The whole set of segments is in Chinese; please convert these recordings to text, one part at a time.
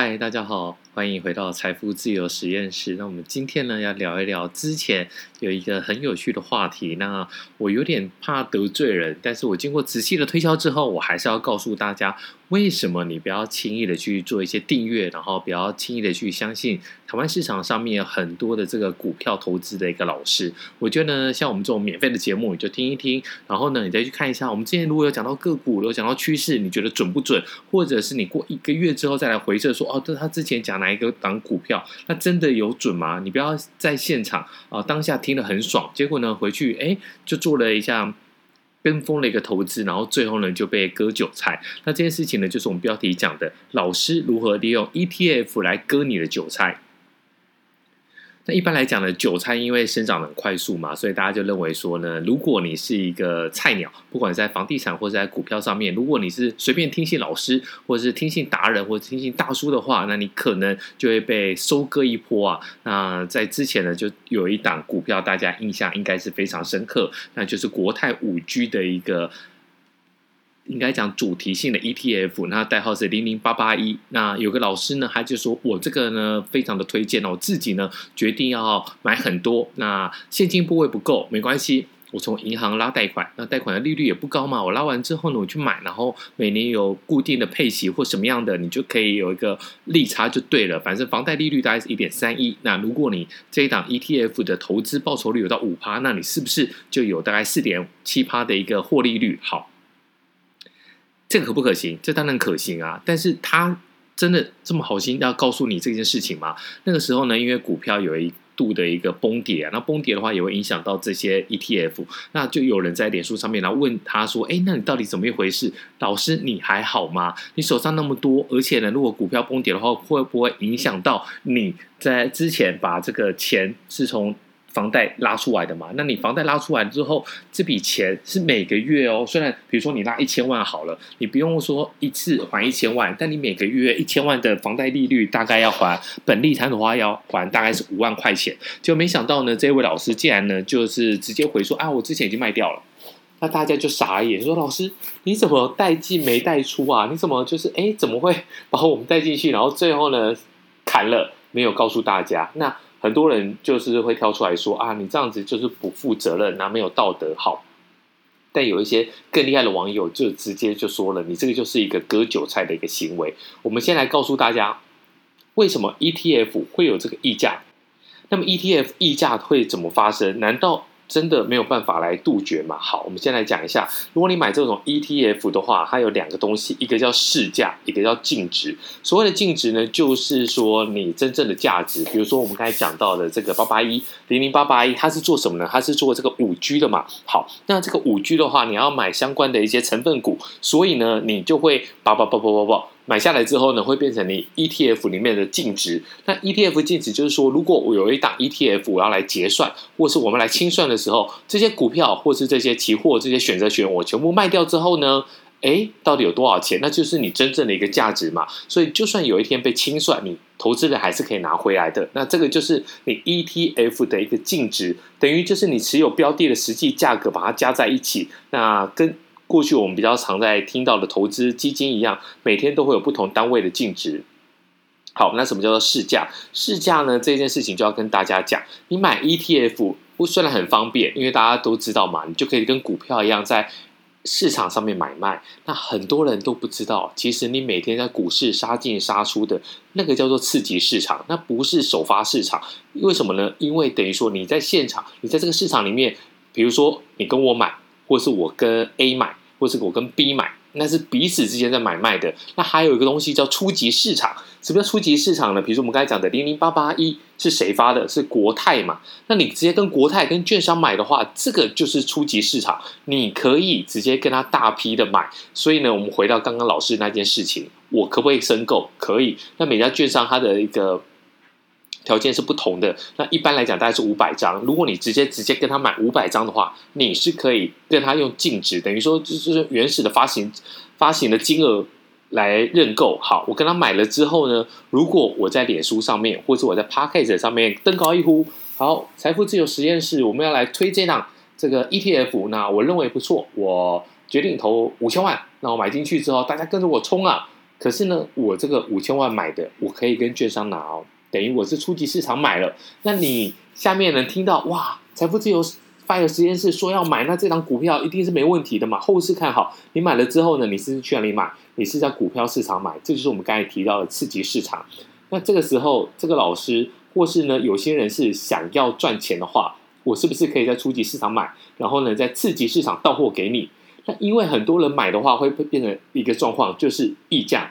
嗨，大家好，欢迎回到财富自由实验室。那我们今天呢，要聊一聊之前有一个很有趣的话题。那我有点怕得罪人，但是我经过仔细的推敲之后，我还是要告诉大家，为什么你不要轻易的去做一些订阅，然后不要轻易的去相信台湾市场上面很多的这个股票投资的一个老师。我觉得呢，像我们这种免费的节目，你就听一听，然后呢，你再去看一下。我们之前如果有讲到个股，有讲到趋势，你觉得准不准？或者是你过一个月之后再来回测说。哦，对，他之前讲哪一个档股票，那真的有准吗？你不要在现场啊，当下听得很爽，结果呢回去哎就做了一下跟风的一个投资，然后最后呢就被割韭菜。那这件事情呢，就是我们标题讲的老师如何利用 ETF 来割你的韭菜。那一般来讲呢，韭菜因为生长很快速嘛，所以大家就认为说呢，如果你是一个菜鸟，不管在房地产或者在股票上面，如果你是随便听信老师，或者是听信达人，或者听信大叔的话，那你可能就会被收割一波啊。那在之前呢，就有一档股票，大家印象应该是非常深刻，那就是国泰五 G 的一个。应该讲主题性的 ETF，那代号是零零八八一。那有个老师呢，他就说我这个呢非常的推荐，我自己呢决定要买很多。那现金部位不够没关系，我从银行拉贷款，那贷款的利率也不高嘛。我拉完之后呢，我去买，然后每年有固定的配息或什么样的，你就可以有一个利差就对了。反正房贷利率大概是一点三一。那如果你这一档 ETF 的投资报酬率有到五趴，那你是不是就有大概四点七趴的一个获利率？好。这个可不可行？这当然可行啊！但是他真的这么好心要告诉你这件事情吗？那个时候呢，因为股票有一度的一个崩跌啊，那崩跌的话也会影响到这些 ETF，那就有人在脸书上面来问他说：“哎，那你到底怎么一回事？老师你还好吗？你手上那么多，而且呢，如果股票崩跌的话，会不会影响到你在之前把这个钱是从？”房贷拉出来的嘛，那你房贷拉出来之后，这笔钱是每个月哦。虽然比如说你拉一千万好了，你不用说一次还一千万，但你每个月一千万的房贷利率大概要还本利摊的话要还大概是五万块钱。就没想到呢，这位老师竟然呢就是直接回说啊，我之前已经卖掉了。那大家就傻眼，说老师你怎么带进没带出啊？你怎么就是哎怎么会把我们带进去，然后最后呢砍了，没有告诉大家那。很多人就是会跳出来说啊，你这样子就是不负责任，啊没有道德好。但有一些更厉害的网友就直接就说了，你这个就是一个割韭菜的一个行为。我们先来告诉大家，为什么 ETF 会有这个溢价？那么 ETF 溢价会怎么发生？难道？真的没有办法来杜绝嘛？好，我们先来讲一下，如果你买这种 ETF 的话，它有两个东西，一个叫市价，一个叫净值。所谓的净值呢，就是说你真正的价值。比如说我们刚才讲到的这个八八一零零八八一，它是做什么呢？它是做这个五 G 的嘛。好，那这个五 G 的话，你要买相关的一些成分股，所以呢，你就会八八八八八八。买下来之后呢，会变成你 ETF 里面的净值。那 ETF 净值就是说，如果我有一档 ETF，我要来结算，或是我们来清算的时候，这些股票或是这些期货、这些选择权，我全部卖掉之后呢，诶，到底有多少钱？那就是你真正的一个价值嘛。所以，就算有一天被清算，你投资人还是可以拿回来的。那这个就是你 ETF 的一个净值，等于就是你持有标的的实际价格，把它加在一起。那跟过去我们比较常在听到的投资基金一样，每天都会有不同单位的净值。好，那什么叫做市价？市价呢？这件事情就要跟大家讲，你买 ETF 虽然很方便，因为大家都知道嘛，你就可以跟股票一样在市场上面买卖。那很多人都不知道，其实你每天在股市杀进杀出的那个叫做次级市场，那不是首发市场。为什么呢？因为等于说你在现场，你在这个市场里面，比如说你跟我买。或是我跟 A 买，或是我跟 B 买，那是彼此之间在买卖的。那还有一个东西叫初级市场，什么叫初级市场呢？比如说我们刚才讲的零零八八一是谁发的？是国泰嘛？那你直接跟国泰跟券商买的话，这个就是初级市场，你可以直接跟他大批的买。所以呢，我们回到刚刚老师那件事情，我可不可以申购？可以。那每家券商它的一个。条件是不同的。那一般来讲，大概是五百张。如果你直接直接跟他买五百张的话，你是可以跟他用净值，等于说就是原始的发行发行的金额来认购。好，我跟他买了之后呢，如果我在脸书上面或者我在 Podcast 上面登高一呼，好，财富自由实验室，我们要来推这档这个 ETF，那我认为不错，我决定投五千万，那我买进去之后，大家跟着我冲啊！可是呢，我这个五千万买的，我可以跟券商拿哦，等于我是初级市场买了。那你下面能听到哇，财富自由 FIRE 实验室说要买，那这张股票一定是没问题的嘛？后市看好，你买了之后呢，你是去哪里买？你是在股票市场买，这就是我们刚才提到的次级市场。那这个时候，这个老师或是呢，有些人是想要赚钱的话，我是不是可以在初级市场买，然后呢，在次级市场到货给你？那因为很多人买的话，会会变成一个状况，就是溢价。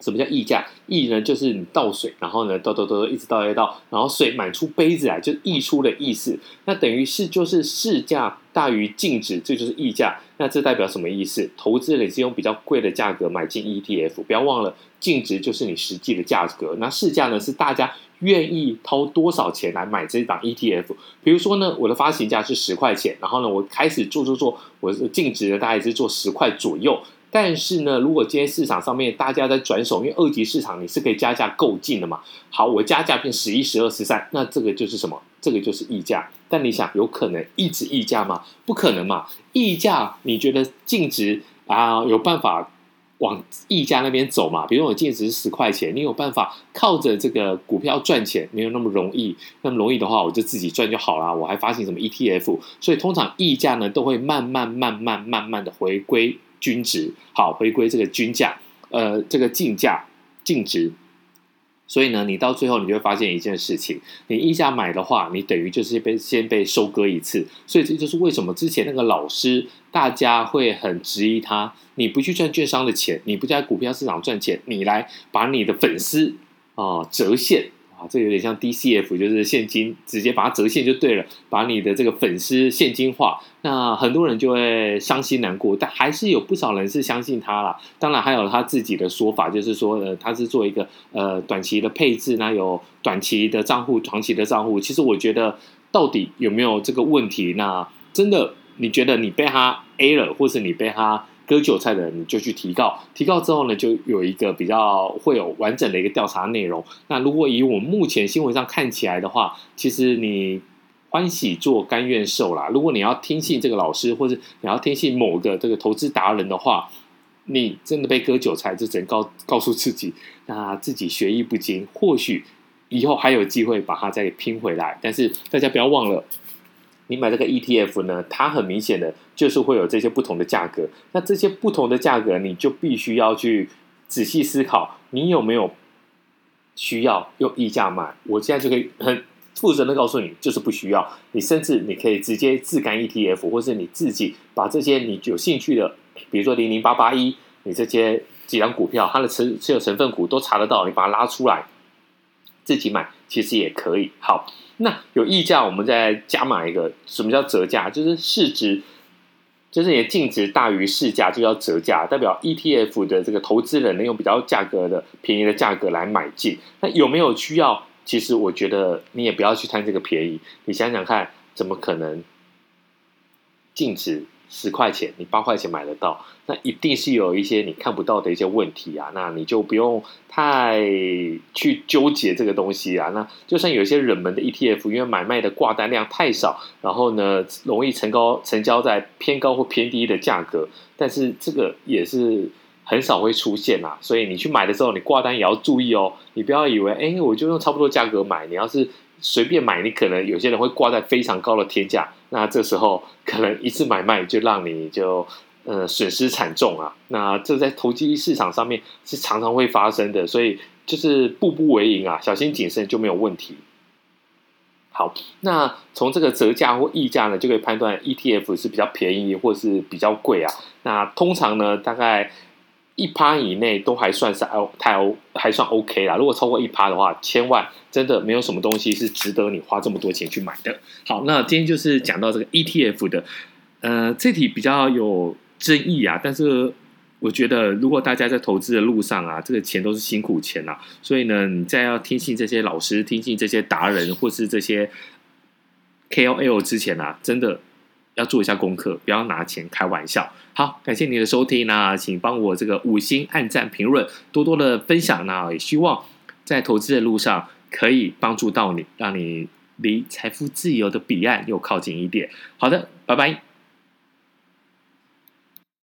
什么叫溢价？溢呢，就是你倒水，然后呢，倒倒倒，一直倒一直倒，然后水满出杯子来，就溢出的意思。那等于是就是市价大于净值，这就是溢价。那这代表什么意思？投资人是用比较贵的价格买进 ETF，不要忘了，净值就是你实际的价格。那市价呢，是大家愿意掏多少钱来买这档 ETF。比如说呢，我的发行价是十块钱，然后呢，我开始做做做，我的净值呢，大概是做十块左右。但是呢，如果今天市场上面大家在转手，因为二级市场你是可以加价购进的嘛。好，我加价变十一、十二、十三，那这个就是什么？这个就是溢价。但你想，有可能一直溢价吗？不可能嘛。溢价，你觉得净值啊有办法往溢价那边走嘛？比如我净值是十块钱，你有办法靠着这个股票赚钱？没有那么容易。那么容易的话，我就自己赚就好了。我还发行什么 ETF？所以通常溢价呢都会慢慢、慢慢、慢慢的回归。均值好，回归这个均价，呃，这个净价净值，所以呢，你到最后你就会发现一件事情：你溢价买的话，你等于就是被先被收割一次。所以这就是为什么之前那个老师大家会很质疑他，你不去赚券商的钱，你不在股票市场赚钱，你来把你的粉丝啊、折现。啊，这有点像 DCF，就是现金直接把它折现就对了，把你的这个粉丝现金化，那很多人就会伤心难过，但还是有不少人是相信他啦。当然还有他自己的说法，就是说，呃，他是做一个呃短期的配置，那有短期的账户、长期的账户。其实我觉得，到底有没有这个问题？那真的，你觉得你被他 A 了，或是你被他？割韭菜的人，你就去提告，提告之后呢，就有一个比较会有完整的一个调查内容。那如果以我们目前新闻上看起来的话，其实你欢喜做甘愿受啦。如果你要听信这个老师，或者你要听信某个这个投资达人的话，你真的被割韭菜，就只能告告诉自己，那自己学艺不精，或许以后还有机会把它再拼回来。但是大家不要忘了。你买这个 ETF 呢，它很明显的就是会有这些不同的价格。那这些不同的价格，你就必须要去仔细思考，你有没有需要用溢价买？我现在就可以很负责的告诉你，就是不需要。你甚至你可以直接自干 ETF，或是你自己把这些你有兴趣的，比如说零零八八一，你这些几张股票，它的持持有成分股都查得到，你把它拉出来自己买，其实也可以。好。那有溢价，我们再加码一个，什么叫折价？就是市值，就是你的净值大于市价，就叫折价，代表 ETF 的这个投资人能用比较价格的便宜的价格来买进。那有没有需要？其实我觉得你也不要去贪这个便宜。你想想看，怎么可能净值？十块钱，你八块钱买得到，那一定是有一些你看不到的一些问题啊，那你就不用太去纠结这个东西啊。那就算有一些冷门的 ETF，因为买卖的挂单量太少，然后呢，容易成高成交在偏高或偏低的价格，但是这个也是很少会出现啊。所以你去买的时候，你挂单也要注意哦，你不要以为哎，我就用差不多价格买，你要是。随便买，你可能有些人会挂在非常高的天价，那这时候可能一次买卖就让你就呃损失惨重啊。那这在投机市场上面是常常会发生的，所以就是步步为营啊，小心谨慎就没有问题。好，那从这个折价或溢价呢，就可以判断 ETF 是比较便宜或是比较贵啊。那通常呢，大概。一趴以内都还算是 O 太 O 还算 OK 啦。如果超过一趴的话，千万真的没有什么东西是值得你花这么多钱去买的。好，那今天就是讲到这个 ETF 的，呃，这题比较有争议啊。但是我觉得，如果大家在投资的路上啊，这个钱都是辛苦钱啊，所以呢，你在要听信这些老师、听信这些达人或是这些 KOL 之前啊，真的。要做一下功课，不要拿钱开玩笑。好，感谢你的收听，那请帮我这个五星按赞、评论，多多的分享。那也希望在投资的路上可以帮助到你，让你离财富自由的彼岸又靠近一点。好的，拜拜。